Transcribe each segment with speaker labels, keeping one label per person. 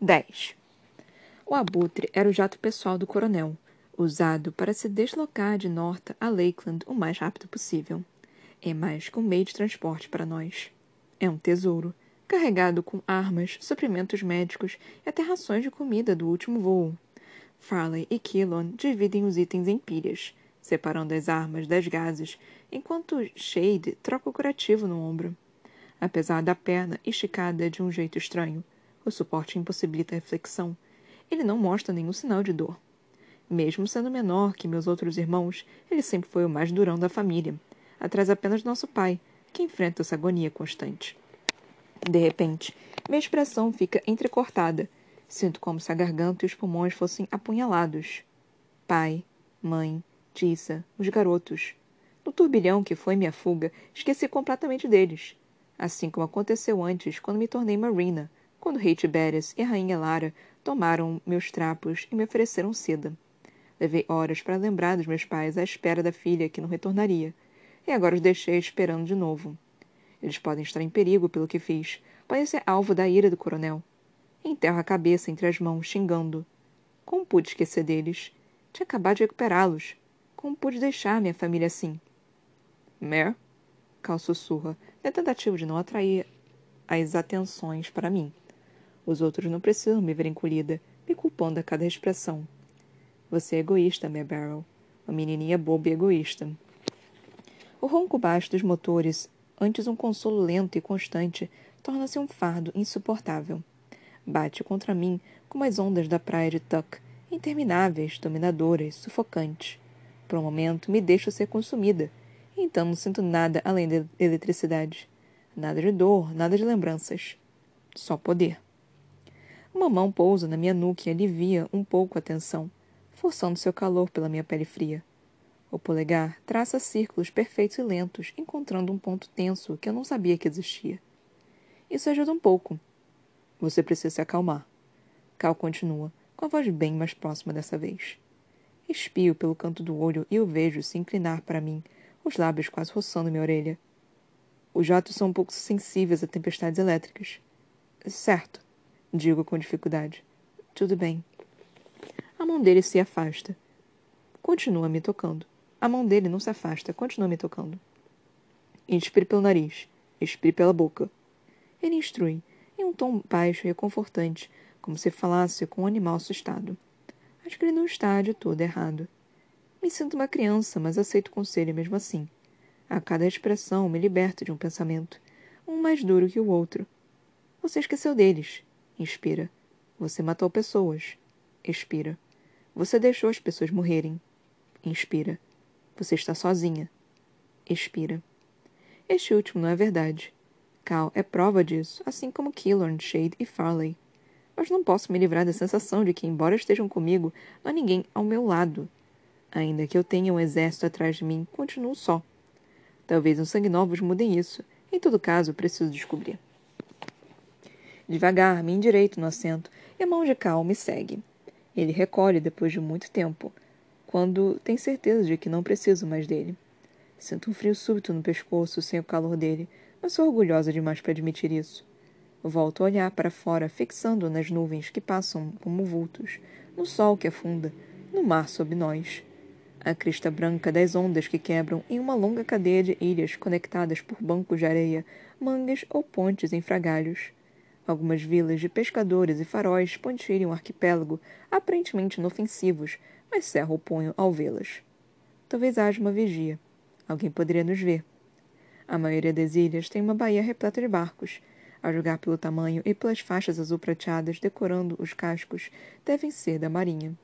Speaker 1: 10. O abutre era o jato pessoal do coronel, usado para se deslocar de Norta a Lakeland o mais rápido possível. É mais que um meio de transporte para nós. É um tesouro, carregado com armas, suprimentos médicos e até rações de comida do último voo. Farley e Killon dividem os itens em pilhas, separando as armas das gases, enquanto Shade troca o curativo no ombro. Apesar da perna esticada de um jeito estranho, o suporte impossibilita a reflexão. Ele não mostra nenhum sinal de dor. Mesmo sendo menor que meus outros irmãos, ele sempre foi o mais durão da família, atrás apenas nosso pai, que enfrenta essa agonia constante. De repente, minha expressão fica entrecortada. Sinto como se a garganta e os pulmões fossem apunhalados. Pai, mãe, Tissa, os garotos. No turbilhão que foi minha fuga, esqueci completamente deles. Assim como aconteceu antes, quando me tornei Marina, quando Hate Beres e a Rainha Lara tomaram meus trapos e me ofereceram seda. Levei horas para lembrar dos meus pais à espera da filha que não retornaria, e agora os deixei esperando de novo. Eles podem estar em perigo pelo que fiz, podem ser alvo da ira do coronel. Enterro a cabeça entre as mãos, xingando. Como pude esquecer deles? Tinha acabado de recuperá-los. Como pude deixar minha família assim? Mer? Cal sussurra, na tentativa de não atrair as atenções para mim. Os outros não precisam me ver encolhida, me culpando a cada expressão. Você é egoísta, Mary Barrel. Uma menininha boba e egoísta. O ronco baixo dos motores, antes um consolo lento e constante, torna-se um fardo insuportável. Bate contra mim como as ondas da praia de Tuck, intermináveis, dominadoras, sufocantes. Por um momento me deixo ser consumida, então não sinto nada além da eletricidade. Nada de dor, nada de lembranças. Só poder. Uma mão pousa na minha nuca e alivia um pouco a tensão, forçando seu calor pela minha pele fria. O polegar traça círculos perfeitos e lentos, encontrando um ponto tenso que eu não sabia que existia. Isso ajuda um pouco. Você precisa se acalmar. Cal continua, com a voz bem mais próxima dessa vez. Espio pelo canto do olho e o vejo se inclinar para mim, os lábios quase roçando minha orelha. Os jatos são um pouco sensíveis a tempestades elétricas. Certo, Digo com dificuldade. Tudo bem. A mão dele se afasta. Continua me tocando. A mão dele não se afasta, continua me tocando. Inspire pelo nariz. Expire pela boca. Ele instrui, em um tom baixo e reconfortante, como se falasse com um animal assustado. Acho que ele não está de todo errado. Me sinto uma criança, mas aceito o conselho mesmo assim. A cada expressão me liberto de um pensamento, um mais duro que o outro. Você esqueceu deles. Inspira. Você matou pessoas. Expira. Você deixou as pessoas morrerem. Inspira. Você está sozinha. Expira. Este último não é verdade. Cal é prova disso, assim como Killorn, Shade e Farley. Mas não posso me livrar da sensação de que, embora estejam comigo, não há ninguém ao meu lado. Ainda que eu tenha um exército atrás de mim, continuo só. Talvez os sanguinovos mudem isso. Em todo caso, preciso descobrir. Devagar, me endireito no assento e a mão de Cal me segue. Ele recolhe depois de muito tempo, quando tem certeza de que não preciso mais dele. Sinto um frio súbito no pescoço sem o calor dele, mas sou orgulhosa demais para admitir isso. Volto a olhar para fora, fixando nas nuvens que passam como vultos, no sol que afunda, no mar sob nós. A crista branca das ondas que quebram em uma longa cadeia de ilhas conectadas por bancos de areia, mangas ou pontes em fragalhos. Algumas vilas de pescadores e faróis pontilham o arquipélago, aparentemente inofensivos, mas cerram o punho ao vê-las. Talvez haja uma vigia. Alguém poderia nos ver. A maioria das ilhas tem uma baía repleta de barcos. A julgar pelo tamanho e pelas faixas azul prateadas decorando os cascos, devem ser da marinha.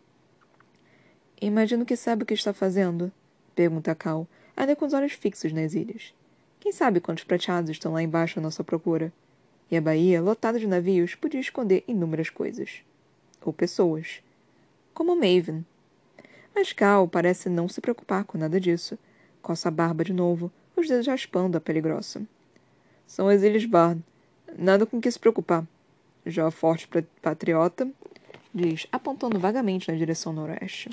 Speaker 1: Imagino que sabe o que está fazendo, pergunta Cal, ainda com os olhos fixos nas ilhas. Quem sabe quantos prateados estão lá embaixo à nossa procura? E a baía, lotada de navios, podia esconder inúmeras coisas. Ou pessoas. Como Maven. Mas Cal parece não se preocupar com nada disso. Coça a barba de novo, os dedos raspando a pele grossa. São as Ilhas Barn. Nada com que se preocupar. Já forte patriota, diz, apontando vagamente na direção noroeste.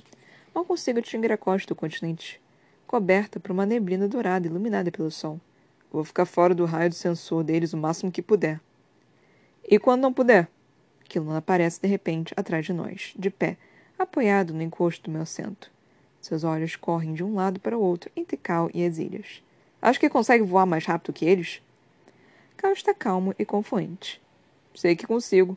Speaker 1: Mal consigo distinguir a costa do continente, coberta por uma neblina dourada iluminada pelo sol. Vou ficar fora do raio do sensor deles o máximo que puder. E quando não puder? Quillan aparece de repente atrás de nós, de pé, apoiado no encosto do meu assento. Seus olhos correm de um lado para o outro entre Cal e as ilhas. Acho que consegue voar mais rápido que eles? Cal está calmo e confluente. Sei que consigo.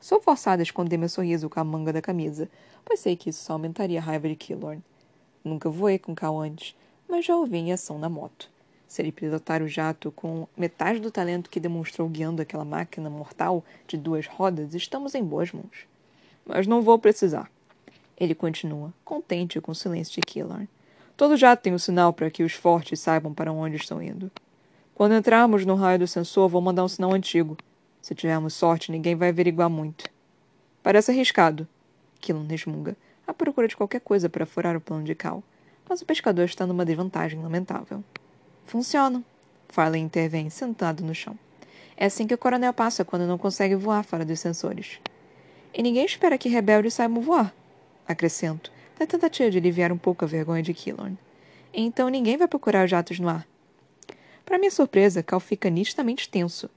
Speaker 1: Sou forçada a esconder meu sorriso com a manga da camisa, pois sei que isso só aumentaria a raiva de Killorn. Nunca voei com Cal antes, mas já o vi em ação na moto. Se ele pilotar o jato com metade do talento que demonstrou guiando aquela máquina mortal de duas rodas, estamos em boas mãos. Mas não vou precisar. Ele continua, contente com o silêncio de Killorn. Todo jato tem um sinal para que os fortes saibam para onde estão indo. Quando entrarmos no raio do sensor, vou mandar um sinal antigo. Se tivermos sorte, ninguém vai averiguar muito. Parece arriscado. Killon resmunga, à procura de qualquer coisa para furar o plano de Cal. Mas o pescador está numa desvantagem lamentável. Funcionam. Farley intervém, sentado no chão. É assim que o coronel passa quando não consegue voar fora dos sensores. E ninguém espera que rebeldes saibam voar. Acrescento, na tentativa de aliviar um pouco a vergonha de Killorn. Então ninguém vai procurar os jatos no ar. Para minha surpresa, Cal fica nitidamente tenso.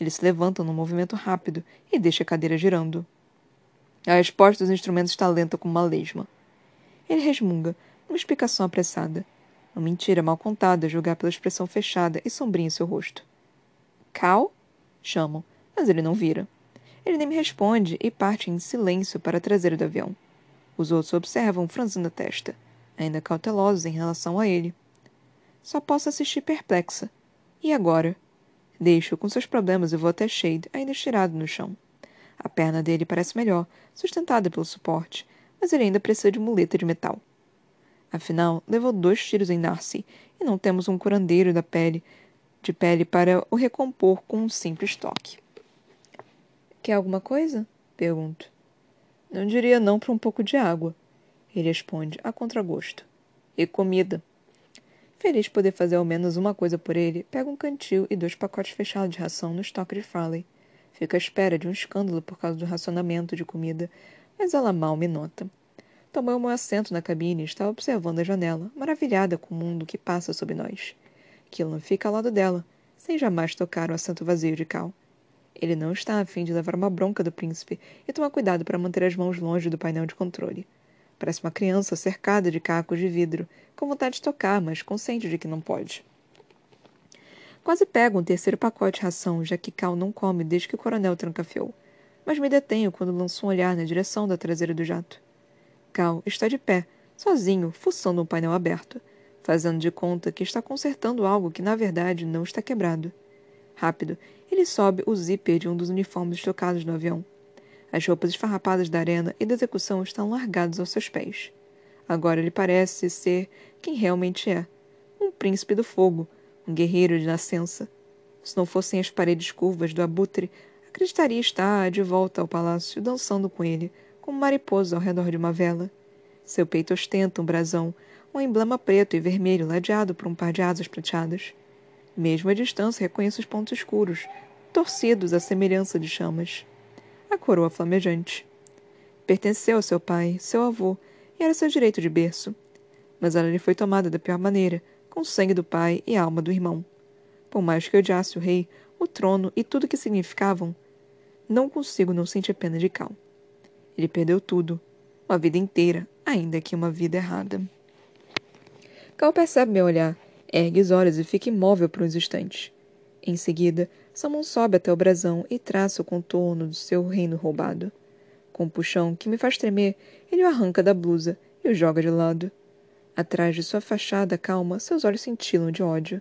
Speaker 1: Ele se levanta num movimento rápido e deixa a cadeira girando. A resposta dos instrumentos está lenta como uma lesma. Ele resmunga, uma explicação apressada. Uma mentira mal contada, julgar pela expressão fechada e sombria em seu rosto. Cal? Chamam, mas ele não vira. Ele nem me responde e parte em silêncio para a traseira do avião. Os outros observam, franzindo a testa, ainda cautelosos em relação a ele. Só posso assistir perplexa. E agora? Deixo com seus problemas e vou até Shade, ainda estirado no chão. A perna dele parece melhor, sustentada pelo suporte, mas ele ainda precisa de muleta de metal. Afinal, levou dois tiros em Darcy e não temos um curandeiro da pele de pele para o recompor com um simples toque. Quer alguma coisa? Pergunto. Não diria não para um pouco de água. Ele responde, a contragosto. E comida. Feliz de poder fazer ao menos uma coisa por ele, pega um cantil e dois pacotes fechados de ração no estoque de Farley. Fica à espera de um escândalo por causa do racionamento de comida, mas ela mal me nota. Tomou meu assento na cabine e estava observando a janela, maravilhada com o mundo que passa sob nós. Killan fica ao lado dela, sem jamais tocar o assento vazio de Cal. Ele não está a fim de levar uma bronca do príncipe e toma cuidado para manter as mãos longe do painel de controle. Parece uma criança cercada de cacos de vidro, com vontade de tocar, mas consciente de que não pode. Quase pego um terceiro pacote de ração, já que Cal não come desde que o coronel trancafiou. Mas me detenho quando lanço um olhar na direção da traseira do jato. Cal está de pé, sozinho, fuçando um painel aberto, fazendo de conta que está consertando algo que na verdade não está quebrado. Rápido, ele sobe o zíper de um dos uniformes estocados no avião. As roupas esfarrapadas da arena e da execução estão largadas aos seus pés. Agora ele parece ser quem realmente é: um príncipe do fogo, um guerreiro de nascença. Se não fossem as paredes curvas do abutre, acreditaria estar de volta ao palácio dançando com ele, como mariposa ao redor de uma vela. Seu peito ostenta um brasão, um emblema preto e vermelho ladeado por um par de asas prateadas. Mesmo à distância reconheço os pontos escuros, torcidos à semelhança de chamas. A coroa flamejante. Pertenceu ao seu pai, seu avô, e era seu direito de berço. Mas ela lhe foi tomada da pior maneira, com o sangue do pai e a alma do irmão. Por mais que odiasse o rei, o trono e tudo o que significavam, não consigo não sentir pena de Cal. Ele perdeu tudo. Uma vida inteira, ainda que uma vida errada. Cal percebe meu olhar, ergue os olhos e fica imóvel por uns instantes. Em seguida, sua mão sobe até o brasão e traça o contorno do seu reino roubado. Com um puxão que me faz tremer, ele o arranca da blusa e o joga de lado. Atrás de sua fachada calma, seus olhos cintilam de ódio.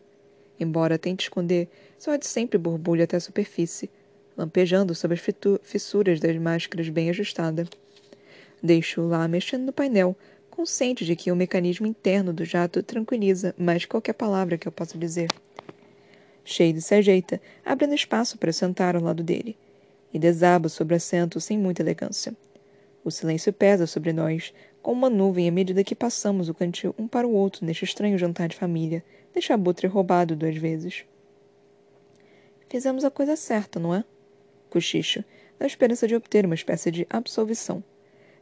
Speaker 1: Embora tente esconder, seu ódio sempre borbulha até a superfície, lampejando sob as fissuras das máscaras bem ajustada. Deixo-o lá mexendo no painel, consciente de que o mecanismo interno do jato tranquiliza mais que qualquer palavra que eu possa dizer. Shade se ajeita, abrindo espaço para sentar ao lado dele, e desaba sobre o assento sem muita elegância. O silêncio pesa sobre nós, como uma nuvem à medida que passamos o cantil um para o outro neste estranho jantar de família, deste abutre roubado duas vezes. Fizemos a coisa certa, não é? Cochicho, na esperança de obter uma espécie de absolvição.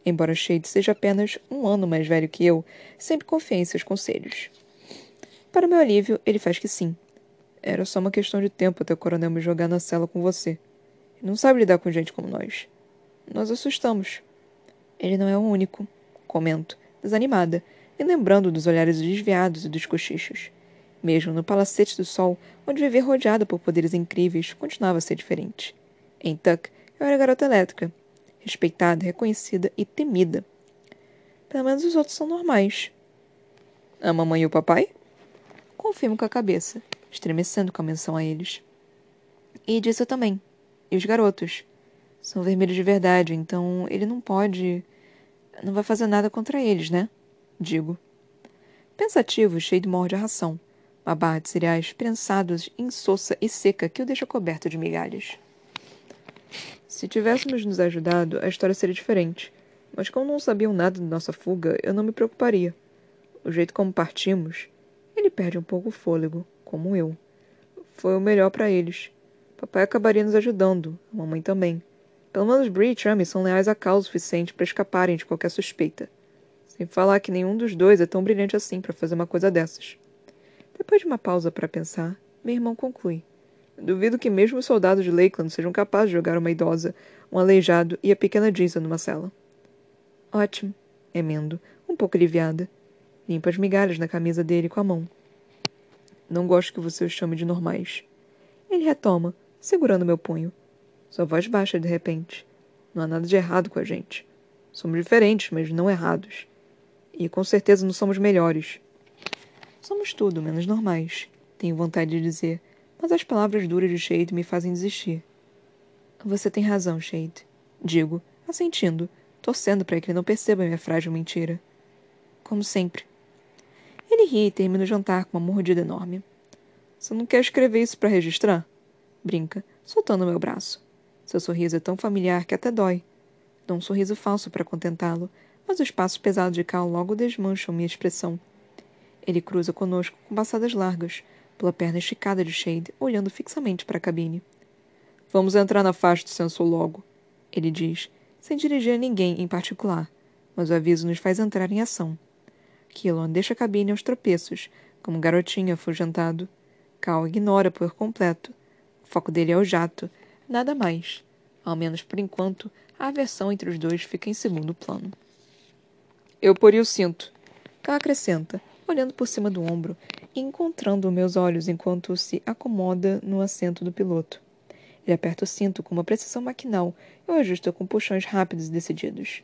Speaker 1: Embora Shade seja apenas um ano mais velho que eu, sempre confiei em seus conselhos. Para meu alívio, ele faz que sim. Era só uma questão de tempo até o coronel me jogar na cela com você. Ele não sabe lidar com gente como nós. Nós assustamos. Ele não é o único, comento, desanimada, e lembrando dos olhares desviados e dos cochichos. Mesmo no palacete do sol, onde viver rodeada por poderes incríveis continuava a ser diferente. Em Tuck, eu era garota elétrica, respeitada, reconhecida e temida. Pelo menos os outros são normais. A mamãe e o papai? Confirmo com a cabeça, estremecendo com a menção a eles. E disse eu também. E os garotos? São vermelhos de verdade, então ele não pode. Não vai fazer nada contra eles, né? Digo. Pensativo, cheio de morde a ração. Uma barra de cereais prensados, insossa e seca que o deixa coberto de migalhas. Se tivéssemos nos ajudado, a história seria diferente. Mas como não sabiam nada de nossa fuga, eu não me preocuparia. O jeito como partimos, ele perde um pouco o fôlego, como eu. Foi o melhor para eles. Papai acabaria nos ajudando, a mamãe também. Pelo menos Bree e Chummy são leais à causa o suficiente para escaparem de qualquer suspeita. Sem falar que nenhum dos dois é tão brilhante assim para fazer uma coisa dessas. Depois de uma pausa para pensar, meu irmão conclui. Duvido que mesmo os soldados de Lakeland sejam capazes de jogar uma idosa, um aleijado e a pequena Giza numa cela. Ótimo, emendo, um pouco aliviada. Limpa as migalhas na camisa dele com a mão. Não gosto que você os chame de normais. Ele retoma, segurando meu punho. Sua voz baixa de repente. Não há nada de errado com a gente. Somos diferentes, mas não errados. E com certeza não somos melhores. Somos tudo menos normais, tenho vontade de dizer, mas as palavras duras de Shade me fazem desistir. Você tem razão, Shade. Digo, assentindo, torcendo para que ele não perceba minha frágil mentira. Como sempre. Ele ri e termina o jantar com uma mordida enorme. Você não quer escrever isso para registrar? Brinca, soltando meu braço. Seu sorriso é tão familiar que até dói. Dou um sorriso falso para contentá-lo, mas os passos pesados de Cal logo desmancham minha expressão. Ele cruza conosco com passadas largas, pela perna esticada de Shade, olhando fixamente para a cabine. Vamos entrar na faixa de sensor logo, ele diz, sem dirigir a ninguém em particular, mas o aviso nos faz entrar em ação. Killon deixa a cabine aos tropeços, como um garotinho afugentado. Cal ignora por completo. O foco dele é o jato, nada mais. Ao menos por enquanto, a aversão entre os dois fica em segundo plano. Eu poria o cinto. Cal acrescenta, olhando por cima do ombro encontrando meus olhos enquanto se acomoda no assento do piloto. Ele aperta o cinto com uma precisão maquinal e o ajusta com puxões rápidos e decididos.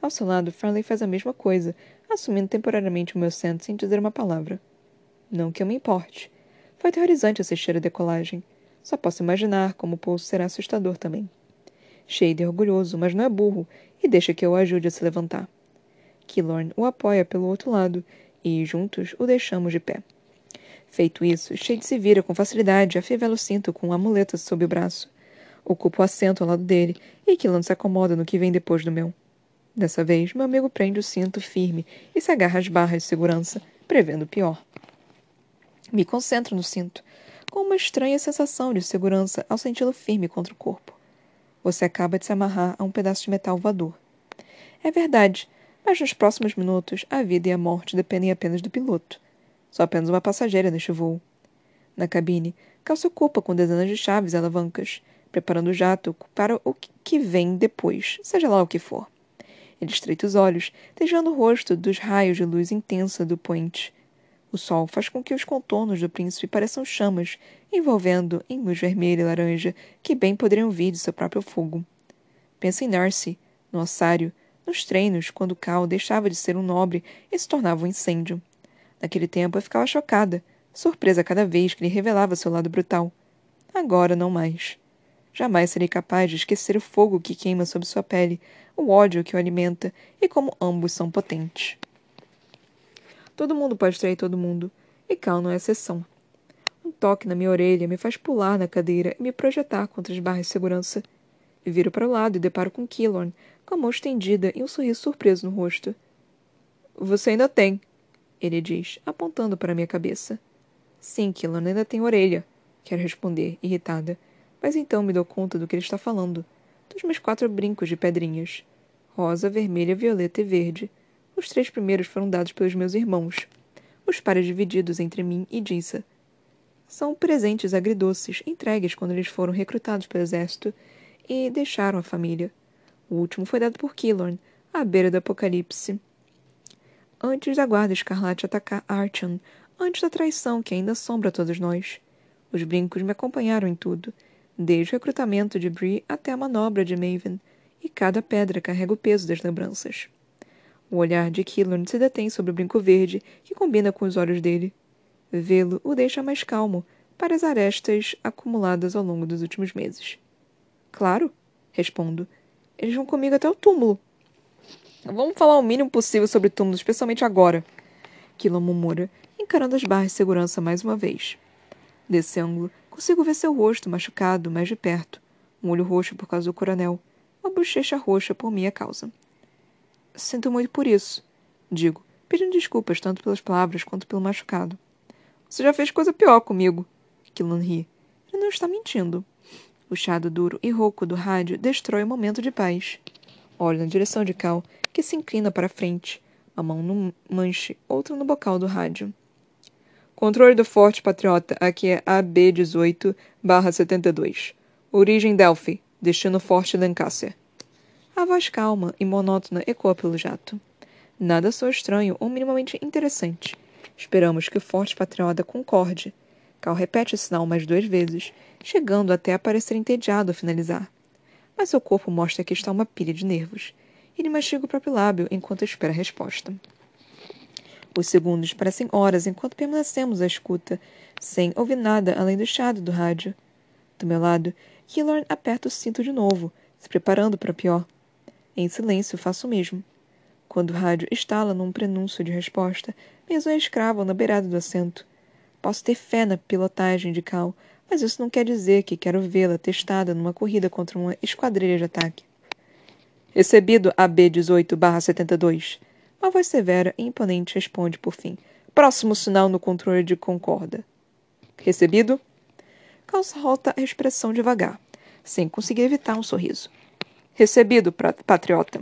Speaker 1: Ao seu lado, Farley faz a mesma coisa, assumindo temporariamente o meu centro sem dizer uma palavra. Não que eu me importe. Foi aterrorizante assistir a decolagem. Só posso imaginar como o pulso será assustador também. Shade é orgulhoso, mas não é burro, e deixa que eu o ajude a se levantar. Killorn o apoia pelo outro lado, e, juntos, o deixamos de pé. Feito isso, Shade se vira com facilidade e afivela o cinto com um amuleto sob o braço. Ocupa o assento ao lado dele, e Killorn se acomoda no que vem depois do meu. Dessa vez, meu amigo prende o cinto firme e se agarra às barras de segurança, prevendo o pior. Me concentro no cinto, com uma estranha sensação de segurança ao senti-lo firme contra o corpo. Você acaba de se amarrar a um pedaço de metal voador. É verdade, mas nos próximos minutos a vida e a morte dependem apenas do piloto. Sou apenas uma passageira neste voo. Na cabine, Cal se ocupa com dezenas de chaves e alavancas, preparando o jato para o que vem depois, seja lá o que for. Ele estreita os olhos, tejando o rosto dos raios de luz intensa do poente. O sol faz com que os contornos do príncipe pareçam chamas, envolvendo em luz vermelha e laranja que bem poderiam vir de seu próprio fogo. Pensa em Narcy, no ossário, nos treinos, quando Cal deixava de ser um nobre e se tornava um incêndio. Naquele tempo eu ficava chocada, surpresa cada vez que ele revelava seu lado brutal. Agora não mais. Jamais serei capaz de esquecer o fogo que queima sob sua pele, o ódio que o alimenta e como ambos são potentes. Todo mundo pode trair todo mundo, e Cal não é exceção. Um toque na minha orelha me faz pular na cadeira e me projetar contra as barras de segurança. Viro para o lado e deparo com Killorn, com a mão estendida e um sorriso surpreso no rosto. Você ainda tem, ele diz, apontando para minha cabeça. Sim, Killorn ainda tem orelha, quero responder, irritada. Mas então me dou conta do que ele está falando dos meus quatro brincos de pedrinhas: rosa, vermelha, violeta e verde. Os três primeiros foram dados pelos meus irmãos, os pares divididos entre mim e Dissa. São presentes agridoces entregues quando eles foram recrutados pelo exército e deixaram a família. O último foi dado por Killorn, à beira do apocalipse. Antes da guarda escarlate atacar Archon, antes da traição que ainda assombra todos nós. Os brincos me acompanharam em tudo, desde o recrutamento de Bree até a manobra de Maven, e cada pedra carrega o peso das lembranças. O olhar de Killorn se detém sobre o brinco verde, que combina com os olhos dele. Vê-lo o deixa mais calmo para as arestas acumuladas ao longo dos últimos meses. Claro, respondo. Eles vão comigo até o túmulo. Vamos falar o mínimo possível sobre túmulos, especialmente agora. Killorn murmura, encarando as barras de segurança mais uma vez. Desse ângulo, consigo ver seu rosto machucado mais de perto, um olho roxo por causa do coronel, uma bochecha roxa por minha causa. Sinto muito por isso, digo, pedindo desculpas tanto pelas palavras quanto pelo machucado. Você já fez coisa pior comigo. Killan ri. Ele não está mentindo. O chado duro e rouco do rádio destrói o momento de paz. Olho na direção de Cal, que se inclina para frente, a mão no manche, outra no bocal do rádio. Controle do Forte Patriota, aqui é AB18-72. Origem Delphi, destino Forte Lancaster. A voz calma e monótona ecoa pelo jato. Nada sou estranho ou minimamente interessante. Esperamos que o forte patriota concorde. Cal repete o sinal mais duas vezes, chegando até a parecer entediado ao finalizar. Mas seu corpo mostra que está uma pilha de nervos. Ele mastiga o próprio lábio enquanto espera a resposta. Os segundos parecem horas enquanto permanecemos à escuta, sem ouvir nada além do chiado do rádio. Do meu lado, Killorn aperta o cinto de novo, se preparando para pior. Em silêncio, faço o mesmo. Quando o rádio estala num prenúncio de resposta, minhas unhas cravam na beirada do assento. Posso ter fé na pilotagem de Cal, mas isso não quer dizer que quero vê-la testada numa corrida contra uma esquadrilha de ataque. Recebido AB-18-72. Uma voz severa e imponente responde por fim. Próximo sinal no controle de Concorda. Recebido? Cal solta a expressão devagar, sem conseguir evitar um sorriso. Recebido, patriota.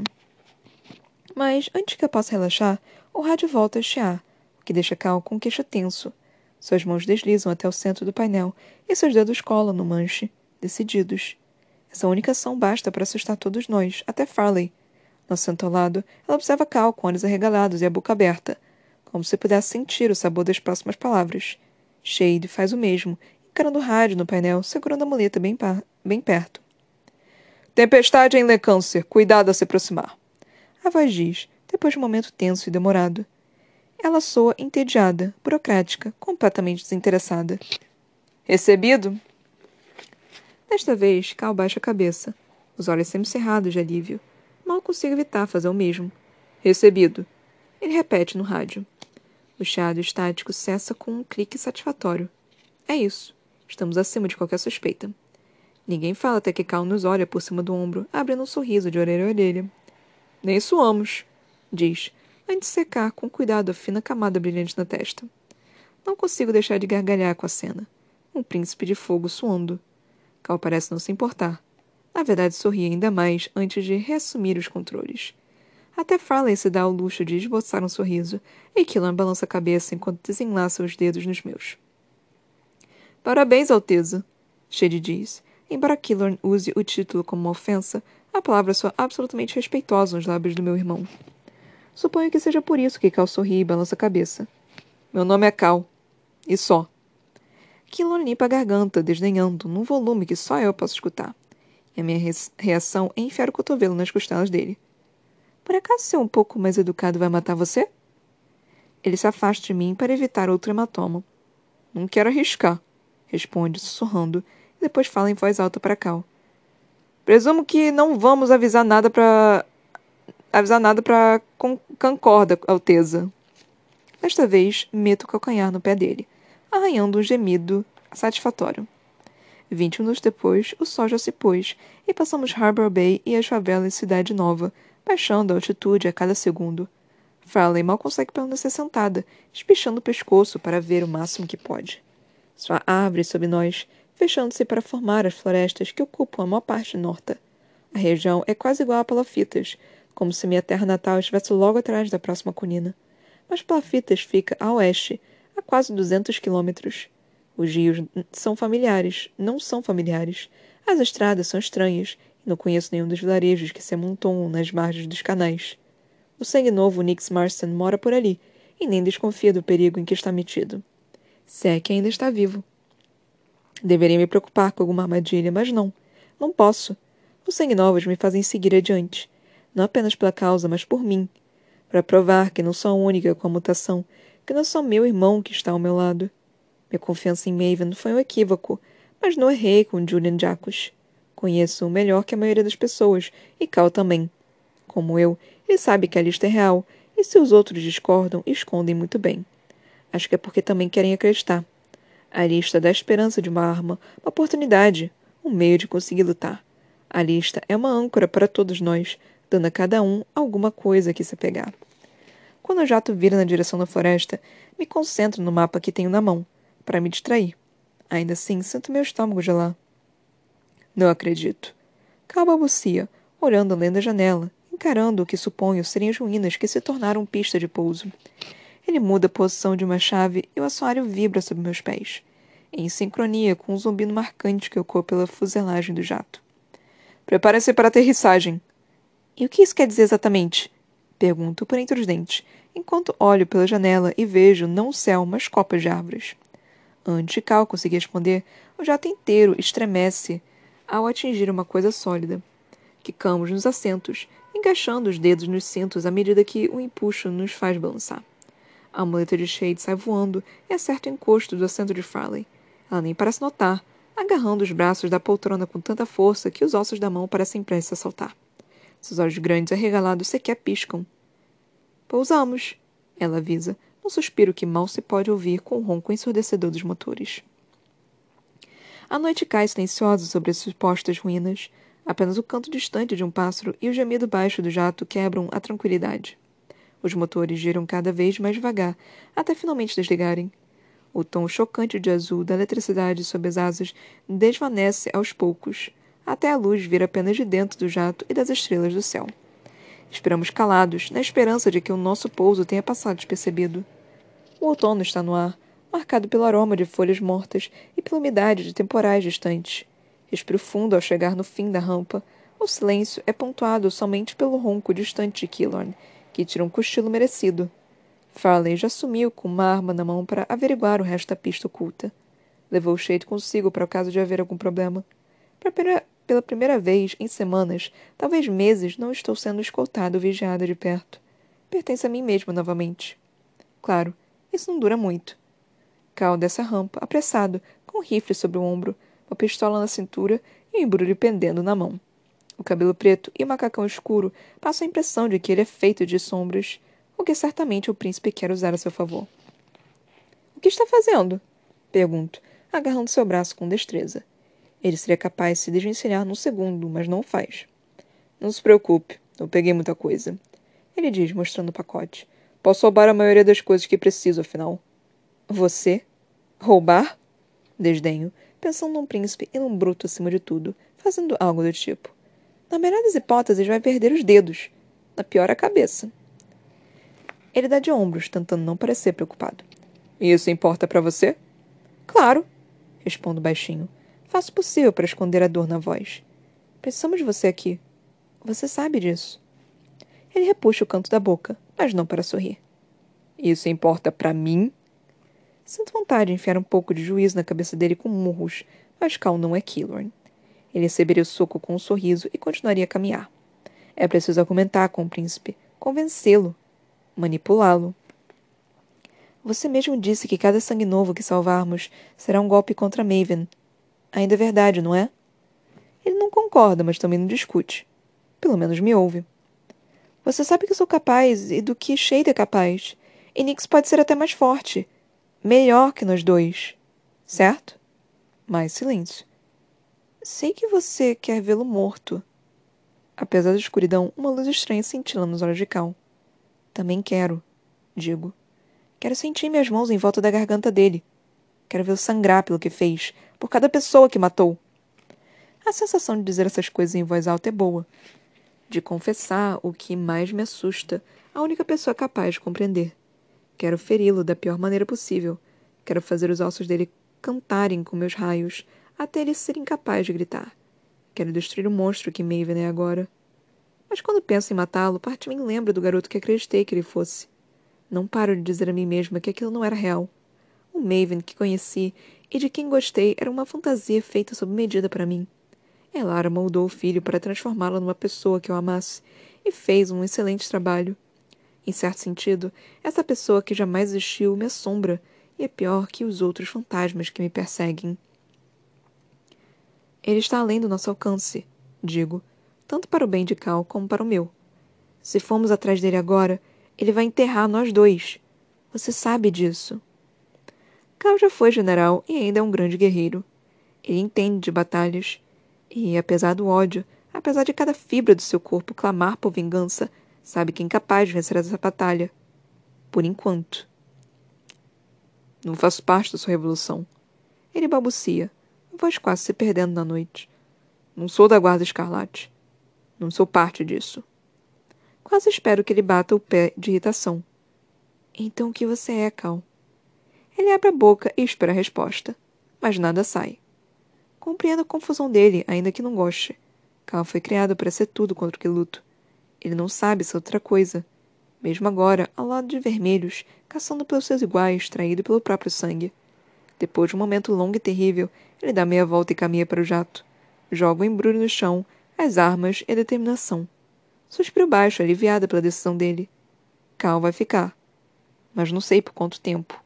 Speaker 1: Mas, antes que eu possa relaxar, o rádio volta a chiar, o que deixa Cal com o queixo tenso. Suas mãos deslizam até o centro do painel e seus dedos colam no manche, decididos. Essa única ação basta para assustar todos nós, até Farley. No ao lado, ela observa Cal com olhos arregalados e a boca aberta, como se pudesse sentir o sabor das próximas palavras. Shade faz o mesmo, encarando o rádio no painel, segurando a muleta bem, bem perto. Tempestade em Lecâncer. Cuidado a se aproximar. A voz diz, depois de um momento tenso e demorado. Ela soa entediada, burocrática, completamente desinteressada. Recebido? Desta vez, Cal baixa a cabeça, os olhos semicerrados de alívio. Mal consigo evitar fazer o mesmo. Recebido. Ele repete no rádio. O chiado estático cessa com um clique satisfatório. É isso. Estamos acima de qualquer suspeita. Ninguém fala até que Cal nos olha por cima do ombro, abrindo um sorriso de orelha a orelha. Nem suamos, diz, antes de secar com cuidado a fina camada brilhante na testa. Não consigo deixar de gargalhar com a cena. Um príncipe de fogo suando. Cal parece não se importar. Na verdade, sorri ainda mais antes de reassumir os controles. Até Farley se dá ao luxo de esboçar um sorriso, e Killan balança a cabeça enquanto desenlaça os dedos nos meus. Parabéns, Alteza, Shade diz, Embora Killorn use o título como uma ofensa, a palavra soa absolutamente respeitosa nos lábios do meu irmão. Suponho que seja por isso que Cal sorri e balança a cabeça. Meu nome é Cal. E só. Killorn limpa a garganta, desdenhando, num volume que só eu posso escutar. E a minha reação é enfiar o cotovelo nas costelas dele. Por acaso ser um pouco mais educado vai matar você? Ele se afasta de mim para evitar outro hematoma. Não quero arriscar, responde, sussurrando, depois fala em voz alta para Cal. Presumo que não vamos avisar nada para avisar nada para Concorda, Alteza. Desta vez, meto o calcanhar no pé dele, arranhando um gemido satisfatório. Vinte minutos depois, o sol já se pôs e passamos Harbor Bay e as favelas de Cidade Nova, baixando a altitude a cada segundo. Farley mal consegue permanecer sentada, espichando o pescoço para ver o máximo que pode. Sua árvore sob nós fechando-se para formar as florestas que ocupam a maior parte norte. A região é quase igual a Palafitas, como se minha terra natal estivesse logo atrás da próxima colina. Mas Palafitas fica a oeste, a quase 200 quilômetros. Os rios são familiares, não são familiares. As estradas são estranhas Não conheço nenhum dos vilarejos que se amontoam nas margens dos canais. O sangue novo Nix Marston mora por ali e nem desconfia do perigo em que está metido. Se é que ainda está vivo. Deveria me preocupar com alguma armadilha, mas não. Não posso. Os sangue novos me fazem seguir adiante. Não apenas pela causa, mas por mim. Para provar que não sou a única com a mutação, que não sou meu irmão que está ao meu lado. Minha confiança em Maven foi um equívoco, mas não errei com Julian Jacos. Conheço-o melhor que a maioria das pessoas, e Cal também. Como eu, ele sabe que a lista é real, e se os outros discordam, escondem muito bem. Acho que é porque também querem acreditar. A lista dá esperança de uma arma, uma oportunidade, um meio de conseguir lutar. A lista é uma âncora para todos nós, dando a cada um alguma coisa que se pegar. Quando o jato vira na direção da floresta, me concentro no mapa que tenho na mão, para me distrair. Ainda assim, sinto meu estômago gelar. Não acredito. Cal balbucia, olhando além da janela, encarando o que suponho serem as ruínas que se tornaram pista de pouso. Ele muda a posição de uma chave e o assoalho vibra sob meus pés, em sincronia com o zumbido marcante que ocorre pela fuselagem do jato. Prepare-se para a aterrissagem. E o que isso quer dizer exatamente? Pergunto por entre os dentes, enquanto olho pela janela e vejo não o céu, mas copas de árvores. Antes de Cal conseguir responder, o jato inteiro estremece ao atingir uma coisa sólida. Quicamos nos assentos, encaixando os dedos nos cintos à medida que o empuxo nos faz balançar. A muleta de Shade sai voando e acerta o encosto do assento de Farley. Ela nem parece notar, agarrando os braços da poltrona com tanta força que os ossos da mão parecem prestes a saltar. Seus olhos grandes arregalados sequer piscam. Pousamos, ela avisa, um suspiro que mal se pode ouvir com o ronco ensurdecedor dos motores. A noite cai silenciosa sobre as supostas ruínas. Apenas o canto distante de um pássaro e o gemido baixo do jato quebram a tranquilidade. Os motores giram cada vez mais devagar, até finalmente desligarem. O tom chocante de azul da eletricidade sob as asas desvanece aos poucos, até a luz vir apenas de dentro do jato e das estrelas do céu. Esperamos calados, na esperança de que o nosso pouso tenha passado despercebido. O outono está no ar, marcado pelo aroma de folhas mortas e pela umidade de temporais distantes. Respiro fundo ao chegar no fim da rampa. O silêncio é pontuado somente pelo ronco distante de Killorn, que tira um cochilo merecido. Farley já sumiu com uma arma na mão para averiguar o resto da pista oculta. Levou o Shade consigo para o caso de haver algum problema. Pela, pela primeira vez em semanas, talvez meses, não estou sendo escoltado ou vigiada de perto. Pertence a mim mesma novamente. Claro, isso não dura muito. Cal dessa rampa, apressado, com um rifle sobre o ombro, uma pistola na cintura e um embrulho pendendo na mão. O cabelo preto e o macacão escuro passam a impressão de que ele é feito de sombras, o que certamente o príncipe quer usar a seu favor. O que está fazendo? Pergunto, agarrando seu braço com destreza. Ele seria capaz de se desvencilhar num segundo, mas não o faz. Não se preocupe, eu peguei muita coisa. Ele diz, mostrando o pacote. Posso roubar a maioria das coisas que preciso, afinal. Você? Roubar? Desdenho, pensando num príncipe e num bruto acima de tudo, fazendo algo do tipo. Na melhor das hipóteses, vai perder os dedos. Na pior, a cabeça. Ele dá de ombros, tentando não parecer preocupado. Isso importa para você? Claro, respondo baixinho. Faço o possível para esconder a dor na voz. Precisamos de você aqui. Você sabe disso. Ele repuxa o canto da boca, mas não para sorrir. Isso importa para mim? Sinto vontade de enfiar um pouco de juízo na cabeça dele com murros, mas Cal não é Killorn. Ele receberia o soco com um sorriso e continuaria a caminhar. É preciso argumentar com o príncipe, convencê-lo, manipulá-lo. Você mesmo disse que cada sangue novo que salvarmos será um golpe contra Maven. Ainda é verdade, não é? Ele não concorda, mas também não discute. Pelo menos me ouve. Você sabe que sou capaz e do que Shade é capaz. E Nix pode ser até mais forte melhor que nós dois, certo? Mais silêncio. Sei que você quer vê-lo morto. Apesar da escuridão, uma luz estranha cintila nos olhos de Cal. Também quero, digo. Quero sentir minhas mãos em volta da garganta dele. Quero vê-lo sangrar pelo que fez, por cada pessoa que matou. A sensação de dizer essas coisas em voz alta é boa. De confessar o que mais me assusta, a única pessoa capaz de compreender. Quero feri-lo da pior maneira possível. Quero fazer os ossos dele cantarem com meus raios, até ele ser incapaz de gritar. Quero destruir o monstro que Maven é agora. Mas quando penso em matá-lo, parte mim lembra do garoto que acreditei que ele fosse. Não paro de dizer a mim mesma que aquilo não era real. O Maven que conheci e de quem gostei era uma fantasia feita sob medida para mim. Elara moldou o filho para transformá-lo numa pessoa que eu amasse e fez um excelente trabalho. Em certo sentido, essa pessoa que jamais existiu me assombra e é pior que os outros fantasmas que me perseguem. Ele está além do nosso alcance, digo, tanto para o bem de Cal como para o meu. Se formos atrás dele agora, ele vai enterrar nós dois. Você sabe disso. Cal já foi general e ainda é um grande guerreiro. Ele entende de batalhas. E, apesar do ódio, apesar de cada fibra do seu corpo clamar por vingança, sabe que é incapaz de vencer essa batalha. Por enquanto. Não faço parte da sua revolução. Ele balbucia, voz quase se perdendo na noite. Não sou da Guarda Escarlate. Não sou parte disso. Quase espero que ele bata o pé de irritação. Então o que você é, Cal? Ele abre a boca e espera a resposta, mas nada sai. Compreendo a confusão dele, ainda que não goste. Cal foi criado para ser tudo contra o que luto. Ele não sabe ser outra coisa. Mesmo agora, ao lado de vermelhos, caçando pelos seus iguais, traído pelo próprio sangue. Depois de um momento longo e terrível, ele dá meia volta e caminha para o jato. Joga o embrulho no chão, as armas e a determinação. Suspiro baixo, aliviada pela decisão dele. Cal vai ficar. Mas não sei por quanto tempo.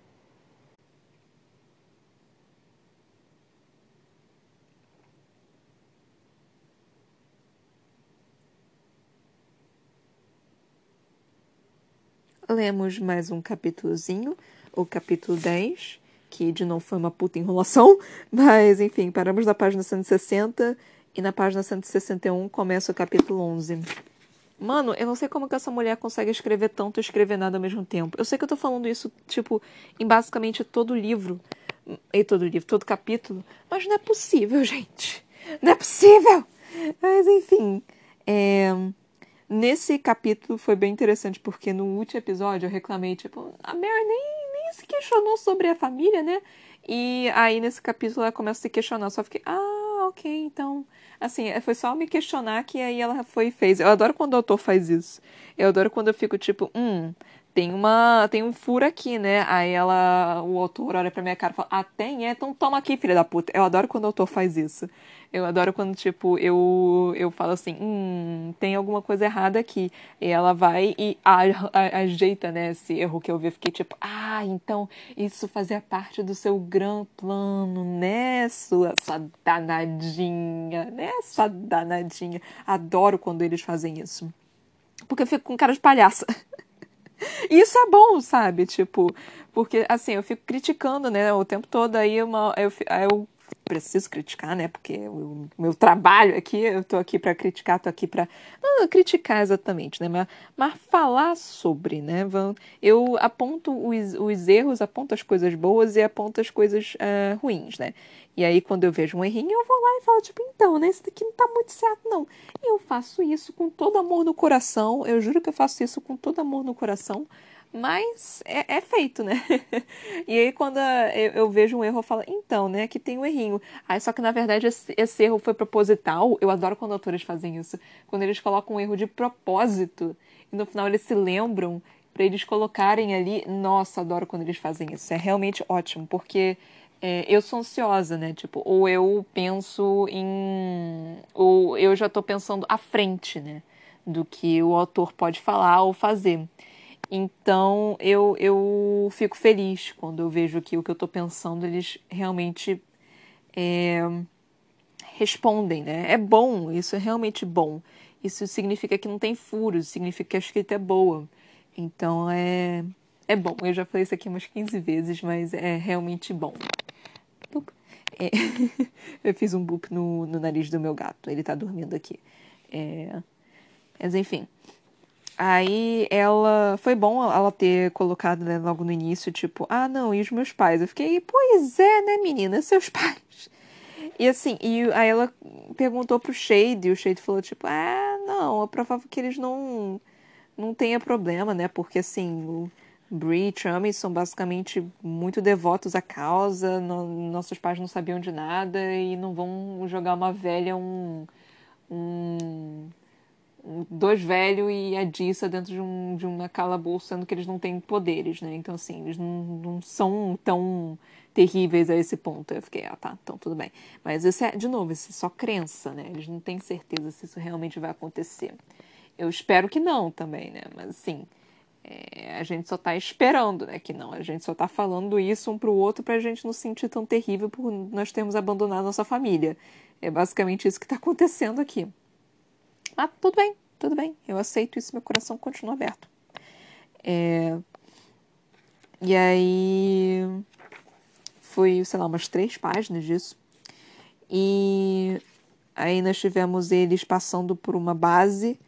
Speaker 1: Lemos mais um capítulozinho, o capítulo 10, que de novo foi uma puta enrolação, mas enfim, paramos na página 160 e na página 161 começa o capítulo 11. Mano, eu não sei como que essa mulher consegue escrever tanto e escrever nada ao mesmo tempo. Eu sei que eu tô falando isso, tipo, em basicamente todo livro. E todo livro, todo capítulo. Mas não é possível, gente. Não é possível! Mas enfim. É... Nesse capítulo foi bem interessante, porque no último episódio eu reclamei, tipo, a Mary nem, nem se questionou sobre a família, né? E aí nesse capítulo ela começa a se questionar. Só fiquei, ah, ok, então. Assim, é, foi só me questionar que aí ela foi e fez. Eu adoro quando o autor faz isso. Eu adoro quando eu fico tipo, hum, tem uma tem um furo aqui, né? Aí ela, o autor olha pra minha cara e fala, ah, tem? É? Então toma aqui, filha da puta. Eu adoro quando o autor faz isso. Eu adoro quando, tipo, eu, eu falo assim, hum, tem alguma coisa errada aqui. E ela vai e a, a, ajeita, né, esse erro que eu vi. Eu fiquei tipo, ah, então isso fazia parte do seu gran plano, né, sua, sua danadinha, né, sua danadinha. Adoro quando eles fazem isso. Porque eu fico com cara de palhaça. Isso é bom, sabe? Tipo, porque assim, eu fico criticando, né, o tempo todo, aí uma, eu, eu preciso criticar, né? Porque o meu trabalho aqui, eu tô aqui para criticar, tô aqui para não criticar exatamente, né? Mas, mas falar sobre, né? Eu aponto os, os erros, aponto as coisas boas e aponto as coisas uh, ruins, né? E aí, quando eu vejo um errinho, eu vou lá e falo, tipo, então, né? Esse daqui não tá muito certo, não. E eu faço isso com todo amor no coração. Eu juro que eu faço isso com todo amor no coração. Mas é, é feito, né? e aí, quando eu, eu, vejo um erro, eu falo, então, né? Aqui tem um errinho. Aí, só que na verdade esse, esse erro foi proposital. Eu adoro quando autores fazem isso. Quando eles colocam um erro de propósito e no final eles se lembram para eles colocarem ali. Nossa, adoro quando eles fazem isso. É realmente ótimo, porque é, eu sou ansiosa, né? Tipo, ou eu penso em. Ou eu já tô pensando à frente, né? Do que o autor pode falar ou fazer. Então eu, eu fico feliz quando eu vejo que o que eu tô pensando eles realmente é, respondem, né? É bom, isso é realmente bom. Isso significa que não tem furos, significa que a escrita é boa. Então é, é bom. Eu já falei isso aqui umas 15 vezes, mas é realmente bom. É. eu fiz um boop no, no nariz do meu gato. Ele tá dormindo aqui. É... Mas enfim. Aí ela. Foi bom ela ter colocado né, logo no início, tipo, ah, não, e os meus pais? Eu fiquei, pois é, né, menina? Seus pais. E assim, e aí ela perguntou pro Shade, e o Shade falou, tipo, ah, não, é provável que eles não. Não tenha problema, né? Porque assim, Bree e Chummy são basicamente muito devotos à causa, no, nossos pais não sabiam de nada e não vão jogar uma velha, um, um, um dois velhos e a Dissa dentro de, um, de uma calabouço, sendo que eles não têm poderes, né? Então, assim, eles não, não são tão terríveis a esse ponto. Eu fiquei, ah, tá, então tudo bem. Mas isso é, de novo, isso é só crença, né? Eles não têm certeza se isso realmente vai acontecer. Eu espero que não também, né? Mas, assim é, a gente só está esperando, né? Que não, a gente só está falando isso um para o outro para a gente não se sentir tão terrível por nós termos abandonado nossa família. É basicamente isso que está acontecendo aqui. Ah, tudo bem, tudo bem. Eu aceito isso, meu coração continua aberto. É... E aí foi, sei lá, umas três páginas disso. E aí nós tivemos eles passando por uma base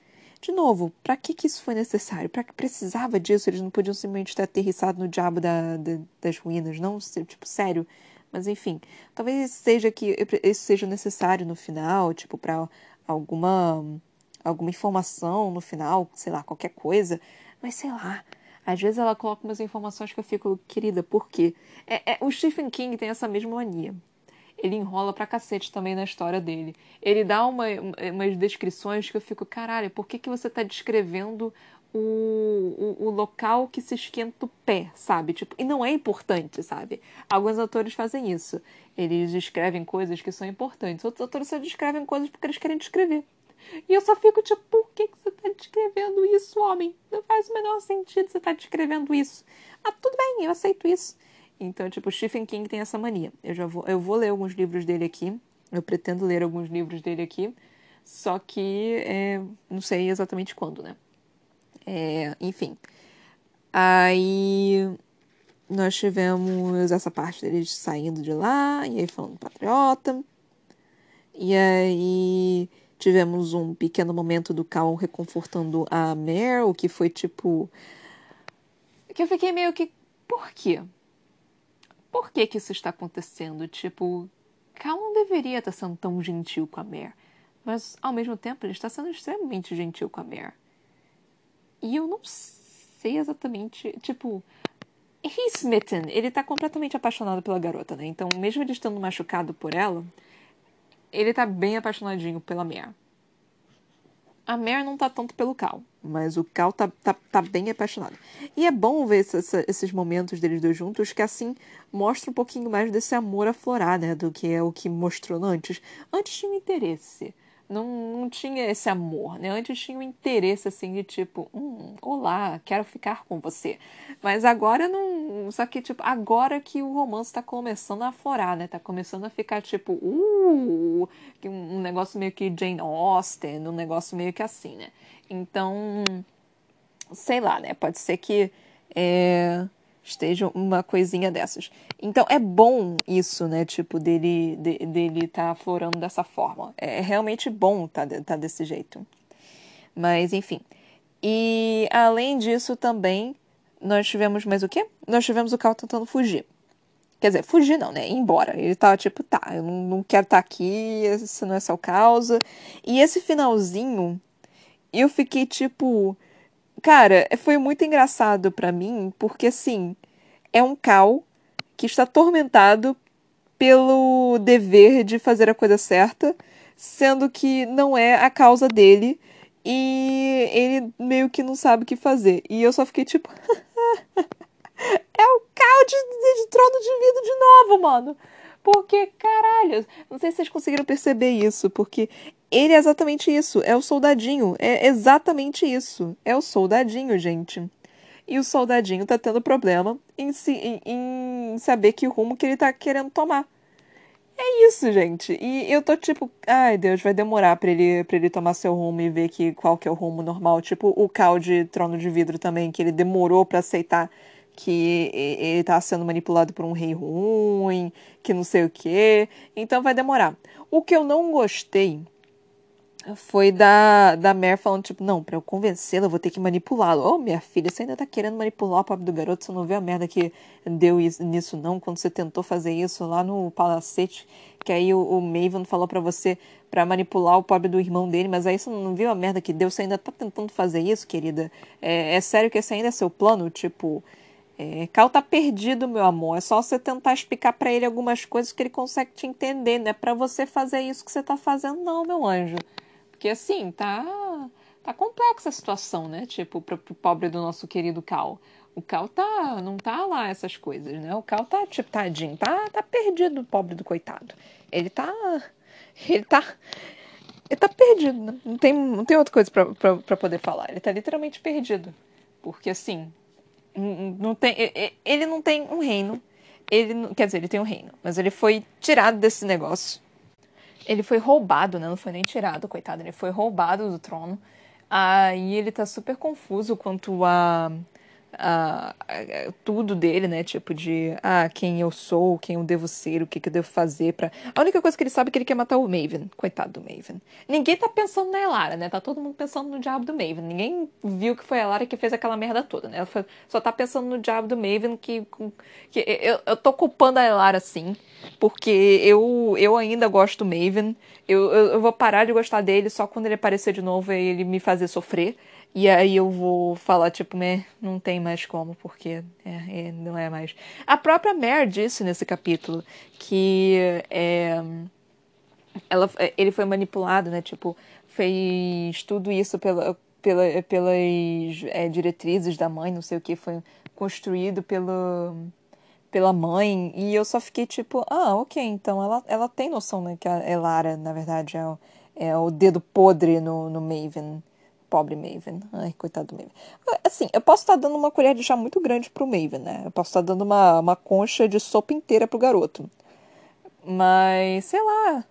Speaker 1: de novo, para que, que isso foi necessário? Para que precisava disso? Eles não podiam simplesmente ter aterrissado no diabo da, da, das ruínas, não? Tipo, sério. Mas enfim, talvez seja que isso seja necessário no final, tipo, para alguma alguma informação no final, sei lá, qualquer coisa. Mas sei lá, às vezes ela coloca umas informações que eu fico, querida, por quê? É, é, o Stephen King tem essa mesma mania ele enrola pra cacete também na história dele. Ele dá uma, umas descrições que eu fico, caralho, por que, que você tá descrevendo o, o, o, local que se esquenta o pé, sabe? Tipo, e não é importante, sabe? Alguns autores fazem isso. Eles descrevem coisas que são importantes. Outros autores só descrevem coisas porque eles querem descrever. E eu só fico tipo, por que, que você tá descrevendo isso, homem? Não faz o menor sentido você tá descrevendo isso. Ah, tudo bem, eu aceito isso. Então, tipo, Stephen King tem essa mania. Eu já vou, eu vou ler alguns livros dele aqui. Eu pretendo ler alguns livros dele aqui. Só que é, não sei exatamente quando, né? É, enfim. Aí nós tivemos essa parte deles saindo de lá, e aí falando patriota. E aí tivemos um pequeno momento do Cal reconfortando a o que foi tipo. Que eu fiquei meio que. Por quê? Por que que isso está acontecendo? Tipo, Cal não deveria estar sendo tão gentil com a Mare, mas ao mesmo tempo ele está sendo extremamente gentil com a Mare. E eu não sei exatamente, tipo, he's smitten, ele está completamente apaixonado pela garota, né? Então, mesmo ele estando machucado por ela, ele está bem apaixonadinho pela Mare. A Mare não tá tanto pelo Cal, mas o Cal tá, tá, tá bem apaixonado. E é bom ver esse, esses momentos deles dois juntos, que assim mostra um pouquinho mais desse amor aflorar, né? Do que é o que mostrou antes. Antes tinha um interesse não, não tinha esse amor, né? Antes tinha um interesse assim de tipo, hum, olá, quero ficar com você. Mas agora não. Só que, tipo, agora que o romance tá começando a aflorar, né? Tá começando a ficar tipo, uh, um negócio meio que Jane Austen, um negócio meio que assim, né? Então, sei lá, né? Pode ser que. É esteja uma coisinha dessas. Então é bom isso, né? Tipo, dele de, dele tá aflorando dessa forma. É, é realmente bom tá, tá desse jeito. Mas, enfim. E além disso também, nós tivemos mais o quê? Nós tivemos o Cal tentando fugir. Quer dizer, fugir não, né? Ir embora. Ele tava tipo, tá, eu não, não quero estar tá aqui, isso não é só causa. E esse finalzinho, eu fiquei tipo Cara, foi muito engraçado para mim, porque assim, é um Cal que está atormentado pelo dever de fazer a coisa certa, sendo que não é a causa dele e ele meio que não sabe o que fazer. E eu só fiquei tipo. é o Cal de, de, de trono de vidro de novo, mano. Porque, caralho, não sei se vocês conseguiram perceber isso, porque ele é exatamente isso, é o soldadinho, é exatamente isso, é o soldadinho, gente. E o soldadinho tá tendo problema em, em, em saber que rumo que ele tá querendo tomar. É isso, gente. E eu tô tipo, ai Deus, vai demorar pra ele, pra ele tomar seu rumo e ver que, qual que é o rumo normal. Tipo o Cal de Trono de Vidro também, que ele demorou para aceitar que ele tá sendo manipulado por um rei ruim, que não sei o quê. Então vai demorar. O que eu não gostei foi da, da Mare falando, tipo, não, pra eu convencê-la, eu vou ter que manipulá-lo. Ô, oh, minha filha, você ainda tá querendo manipular o pobre do garoto, você não vê a merda que deu isso, nisso, não, quando você tentou fazer isso lá no palacete, que aí o, o Maven falou para você para manipular o pobre do irmão dele, mas aí você não viu a merda que deu, você ainda tá tentando fazer isso, querida? É, é sério que esse ainda é seu plano? Tipo, É, Cal tá perdido, meu amor. É só você tentar explicar para ele algumas coisas que ele consegue te entender. Não é pra você fazer isso que você tá fazendo, não, meu anjo. Porque assim, tá. Tá complexa a situação, né? Tipo, pro, pro pobre do nosso querido Cal. O Cal tá. não tá lá essas coisas, né? O Cal tá, tipo, tadinho, tá, tá perdido, pobre do coitado. Ele tá. Ele tá. Ele tá perdido? Não tem, não tem outra coisa pra, pra, pra poder falar. Ele tá literalmente perdido. Porque assim, não tem, ele não tem um reino. Ele, quer dizer, ele tem um reino, mas ele foi tirado desse negócio. Ele foi roubado, né? Não foi nem tirado, coitado. Ele foi roubado do trono. Aí ele tá super confuso quanto a tudo dele, né? Tipo de ah, quem eu sou, quem eu devo ser, o que, que eu devo fazer para. A única coisa que ele sabe é que ele quer matar o Maven. Coitado do Maven. Ninguém tá pensando na Elara, né? Tá todo mundo pensando no diabo do Maven. Ninguém viu que foi a Elara que fez aquela merda toda, né? Ela só tá pensando no diabo do Maven que. que eu, eu tô culpando a Elara sim. Porque eu, eu ainda gosto do Maven. Eu, eu, eu vou parar de gostar dele só quando ele aparecer de novo e ele me fazer sofrer. E aí eu vou falar, tipo, né, não tem mais como, porque é, é, não é mais. A própria Mare disse nesse capítulo que é, ela, ele foi manipulado, né? Tipo, fez tudo isso pela, pela, pelas é, diretrizes da mãe, não sei o que, foi construído pela, pela mãe. E eu só fiquei tipo, ah, ok, então ela, ela tem noção, né? Que a Elara, na verdade, é o, é o dedo podre no, no Maven pobre Maven. Ai, coitado do Maven. Assim, eu posso estar dando uma colher de chá muito grande pro Maven, né? Eu posso estar dando uma, uma concha de sopa inteira pro garoto. Mas, sei lá.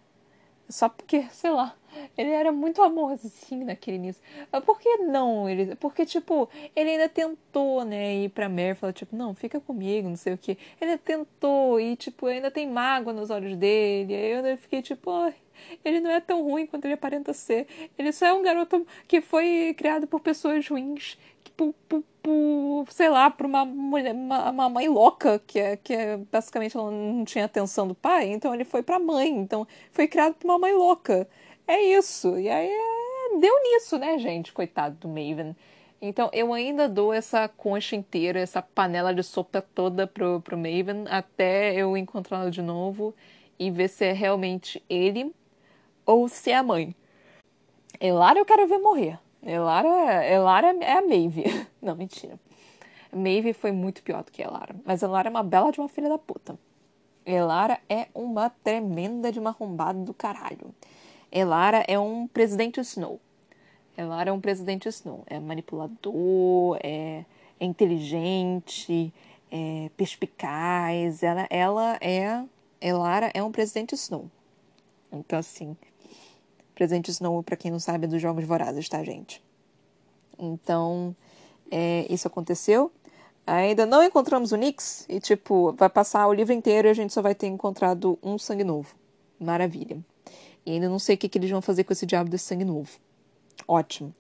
Speaker 1: Só porque, sei lá. Ele era muito amorzinho naquele início. Por que não? Ele, porque, tipo, ele ainda tentou, né, ir pra Mary e falar, tipo, não, fica comigo, não sei o que. Ele tentou e, tipo, ainda tem mágoa nos olhos dele. Aí eu fiquei, tipo, ai, ele não é tão ruim quanto ele aparenta ser. Ele só é um garoto que foi criado por pessoas ruins. Por, por, por sei lá, por uma mulher, uma, uma, mãe louca, que é, que é basicamente ela não tinha atenção do pai, então ele foi pra mãe. Então foi criado por uma mãe louca. É isso. E aí é... deu nisso, né, gente? Coitado do Maven. Então eu ainda dou essa concha inteira, essa panela de sopa toda pro, pro Maven até eu encontrá-lo de novo e ver se é realmente ele ou se é a mãe. Elara eu quero ver morrer. Elara, Elara é a Maeve. Não, mentira. Maeve foi muito pior do que Elara. Mas Elara é uma bela de uma filha da puta. Elara é uma tremenda de uma arrombada do caralho. Elara é um presidente Snow. Elara é um presidente Snow. É manipulador, é, é inteligente, é perspicaz. Ela, ela é. Elara é um presidente Snow. Então, assim, Presente Snow, para quem não sabe, é dos Jogos Vorazes, tá, gente? Então, é, isso aconteceu. Ainda não encontramos o Nix e, tipo, vai passar o livro inteiro e a gente só vai ter encontrado um sangue novo. Maravilha. E ainda não sei o que, que eles vão fazer com esse diabo desse sangue novo. Ótimo.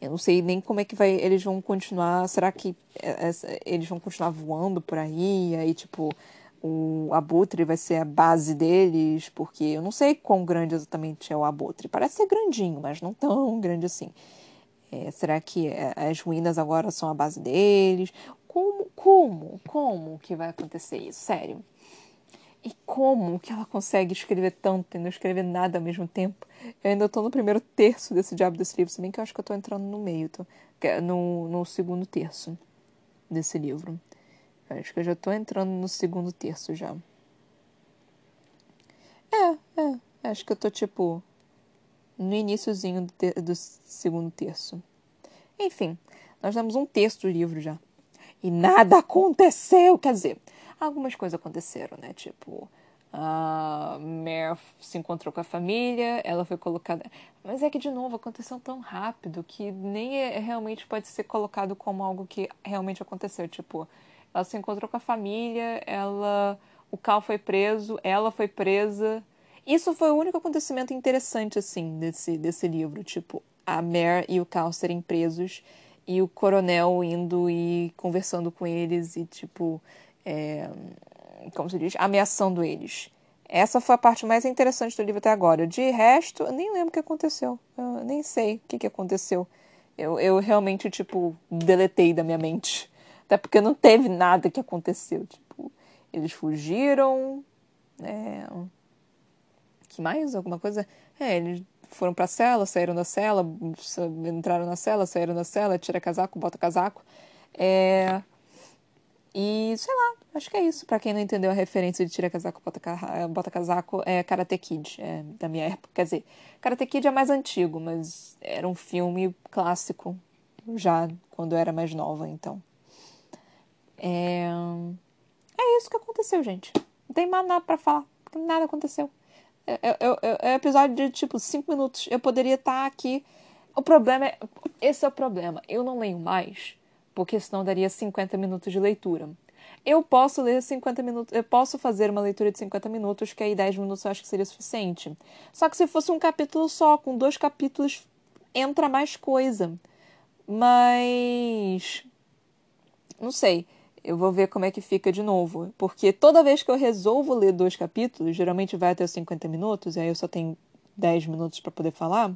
Speaker 1: Eu não sei nem como é que vai, eles vão continuar. Será que é, é, eles vão continuar voando por aí? Aí, tipo, o abutre vai ser a base deles, porque eu não sei quão grande exatamente é o abutre. Parece ser grandinho, mas não tão grande assim. É, será que é, as ruínas agora são a base deles? Como, como, como que vai acontecer isso? Sério. E como que ela consegue escrever tanto e não escrever nada ao mesmo tempo? Eu ainda estou no primeiro terço desse diabo desse livro, se bem que eu acho que eu estou entrando no meio, tô, é no, no segundo terço desse livro. Acho que eu já tô entrando no segundo terço já. É, é. Acho que eu tô tipo no iníciozinho do, do segundo terço. Enfim, nós damos um terço do livro já. E nada aconteceu. Quer dizer, algumas coisas aconteceram, né? Tipo, a Mare se encontrou com a família, ela foi colocada. Mas é que, de novo, aconteceu tão rápido que nem é, realmente pode ser colocado como algo que realmente aconteceu. Tipo, ela se encontrou com a família, ela, o Cal foi preso, ela foi presa. Isso foi o único acontecimento interessante assim desse desse livro, tipo a Mare e o Cal serem presos e o coronel indo e conversando com eles e tipo é, como se diz, ameaçando eles. Essa foi a parte mais interessante do livro até agora. De resto, eu nem lembro o que aconteceu. Eu nem sei o que, que aconteceu. Eu, eu realmente, tipo, deletei da minha mente Até porque não teve nada que aconteceu. Tipo, eles fugiram. É... Que mais? Alguma coisa? É, eles foram pra cela, saíram da cela, entraram na cela, saíram da cela, tira casaco, bota casaco. É... E sei lá, acho que é isso. Para quem não entendeu a referência de tira casaco, bota, bota casaco, é Karate Kid, é da minha época. Quer dizer, Karate Kid é mais antigo, mas era um filme clássico já quando eu era mais nova, então. É, é isso que aconteceu, gente. Não tem mais nada para falar, nada aconteceu. É, é episódio de tipo 5 minutos. Eu poderia estar tá aqui. O problema é. Esse é o problema. Eu não leio mais, porque senão daria 50 minutos de leitura. Eu posso ler 50 minutos, eu posso fazer uma leitura de 50 minutos, que aí 10 minutos eu acho que seria suficiente. Só que se fosse um capítulo só, com dois capítulos, entra mais coisa. Mas. Não sei. Eu vou ver como é que fica de novo. Porque toda vez que eu resolvo ler dois capítulos, geralmente vai até os 50 minutos, e aí eu só tenho 10 minutos para poder falar,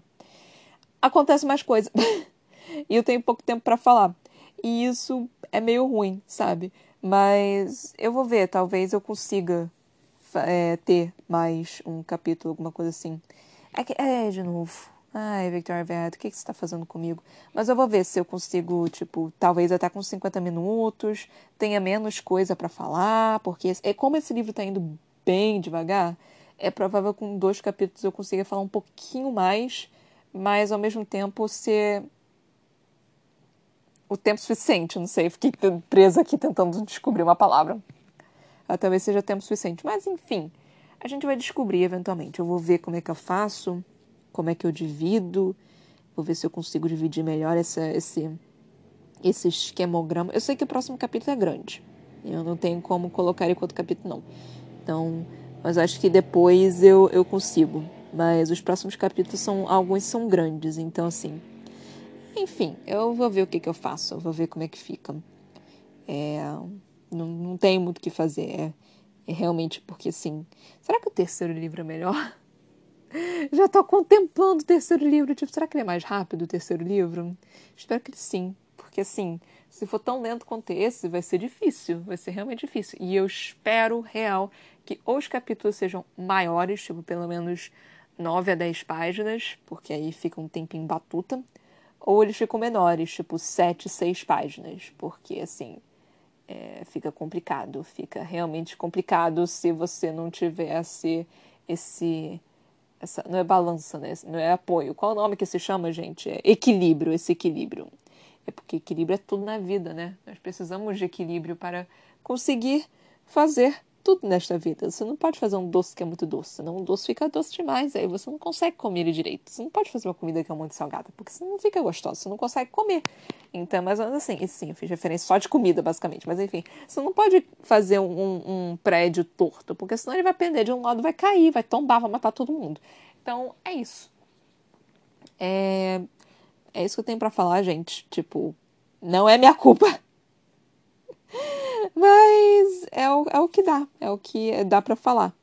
Speaker 1: acontece mais coisa. e eu tenho pouco tempo para falar. E isso é meio ruim, sabe? Mas eu vou ver, talvez eu consiga é, ter mais um capítulo, alguma coisa assim. É, que, é de novo. Ai, Victoria Verde, o que, que você está fazendo comigo? Mas eu vou ver se eu consigo, tipo, talvez até com 50 minutos, tenha menos coisa para falar, porque é como esse livro está indo bem devagar, é provável que com dois capítulos eu consiga falar um pouquinho mais, mas ao mesmo tempo ser o tempo suficiente, não sei, fiquei presa aqui tentando descobrir uma palavra. Ah, talvez seja tempo suficiente, mas enfim, a gente vai descobrir eventualmente. Eu vou ver como é que eu faço como é que eu divido. Vou ver se eu consigo dividir melhor essa, esse, esse esquemograma. Eu sei que o próximo capítulo é grande. Eu não tenho como colocar outro capítulo, não. Então, mas acho que depois eu, eu consigo. Mas os próximos capítulos são. Alguns são grandes, então assim. Enfim, eu vou ver o que, que eu faço. Eu vou ver como é que fica. É, não, não tenho muito o que fazer. É, é realmente porque assim. Será que o terceiro livro é melhor? Já estou contemplando o terceiro livro. Tipo, será que ele é mais rápido o terceiro livro? Espero que sim. Porque assim, se for tão lento quanto esse, vai ser difícil. Vai ser realmente difícil. E eu espero, real, que os capítulos sejam maiores, tipo, pelo menos 9 a 10 páginas, porque aí fica um tempinho batuta. Ou eles ficam menores, tipo 7, 6 páginas, porque assim. É, fica complicado, fica realmente complicado se você não tivesse esse essa, não é balança, né? Não é apoio. Qual o nome que se chama, gente? É equilíbrio, esse equilíbrio. É porque equilíbrio é tudo na vida, né? Nós precisamos de equilíbrio para conseguir fazer tudo nesta vida. Você não pode fazer um doce que é muito doce, senão um doce fica doce demais, aí você não consegue comer ele direito. Você não pode fazer uma comida que é muito salgada, porque senão não fica gostosa, você não consegue comer. Então, mais ou menos assim, sim, eu fiz referência só de comida, basicamente, mas enfim, você não pode fazer um, um prédio torto, porque senão ele vai pender de um lado, vai cair, vai tombar, vai matar todo mundo. Então, é isso. É, é isso que eu tenho para falar, gente. Tipo, não é minha culpa. Mas é o, é o que dá, é o que dá para falar.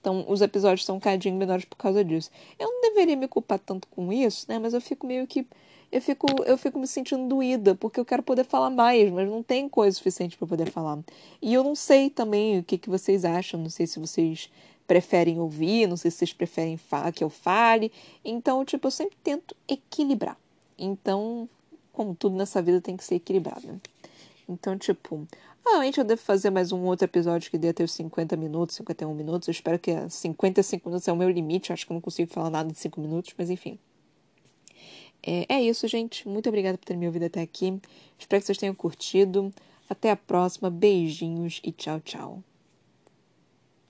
Speaker 1: Então, os episódios são um cadinho menores por causa disso. Eu não deveria me culpar tanto com isso, né? Mas eu fico meio que. Eu fico, eu fico me sentindo doída, porque eu quero poder falar mais, mas não tem coisa suficiente para poder falar. E eu não sei também o que, que vocês acham, não sei se vocês preferem ouvir, não sei se vocês preferem que eu fale. Então, tipo, eu sempre tento equilibrar. Então, como tudo nessa vida tem que ser equilibrado. Então, tipo, Provavelmente eu devo fazer mais um outro episódio que dê até os 50 minutos, 51 minutos. Eu espero que 55 minutos é o meu limite. acho que eu não consigo falar nada de 5 minutos, mas enfim. É, é isso, gente. Muito obrigada por ter me ouvido até aqui. Espero que vocês tenham curtido. Até a próxima. Beijinhos e tchau, tchau.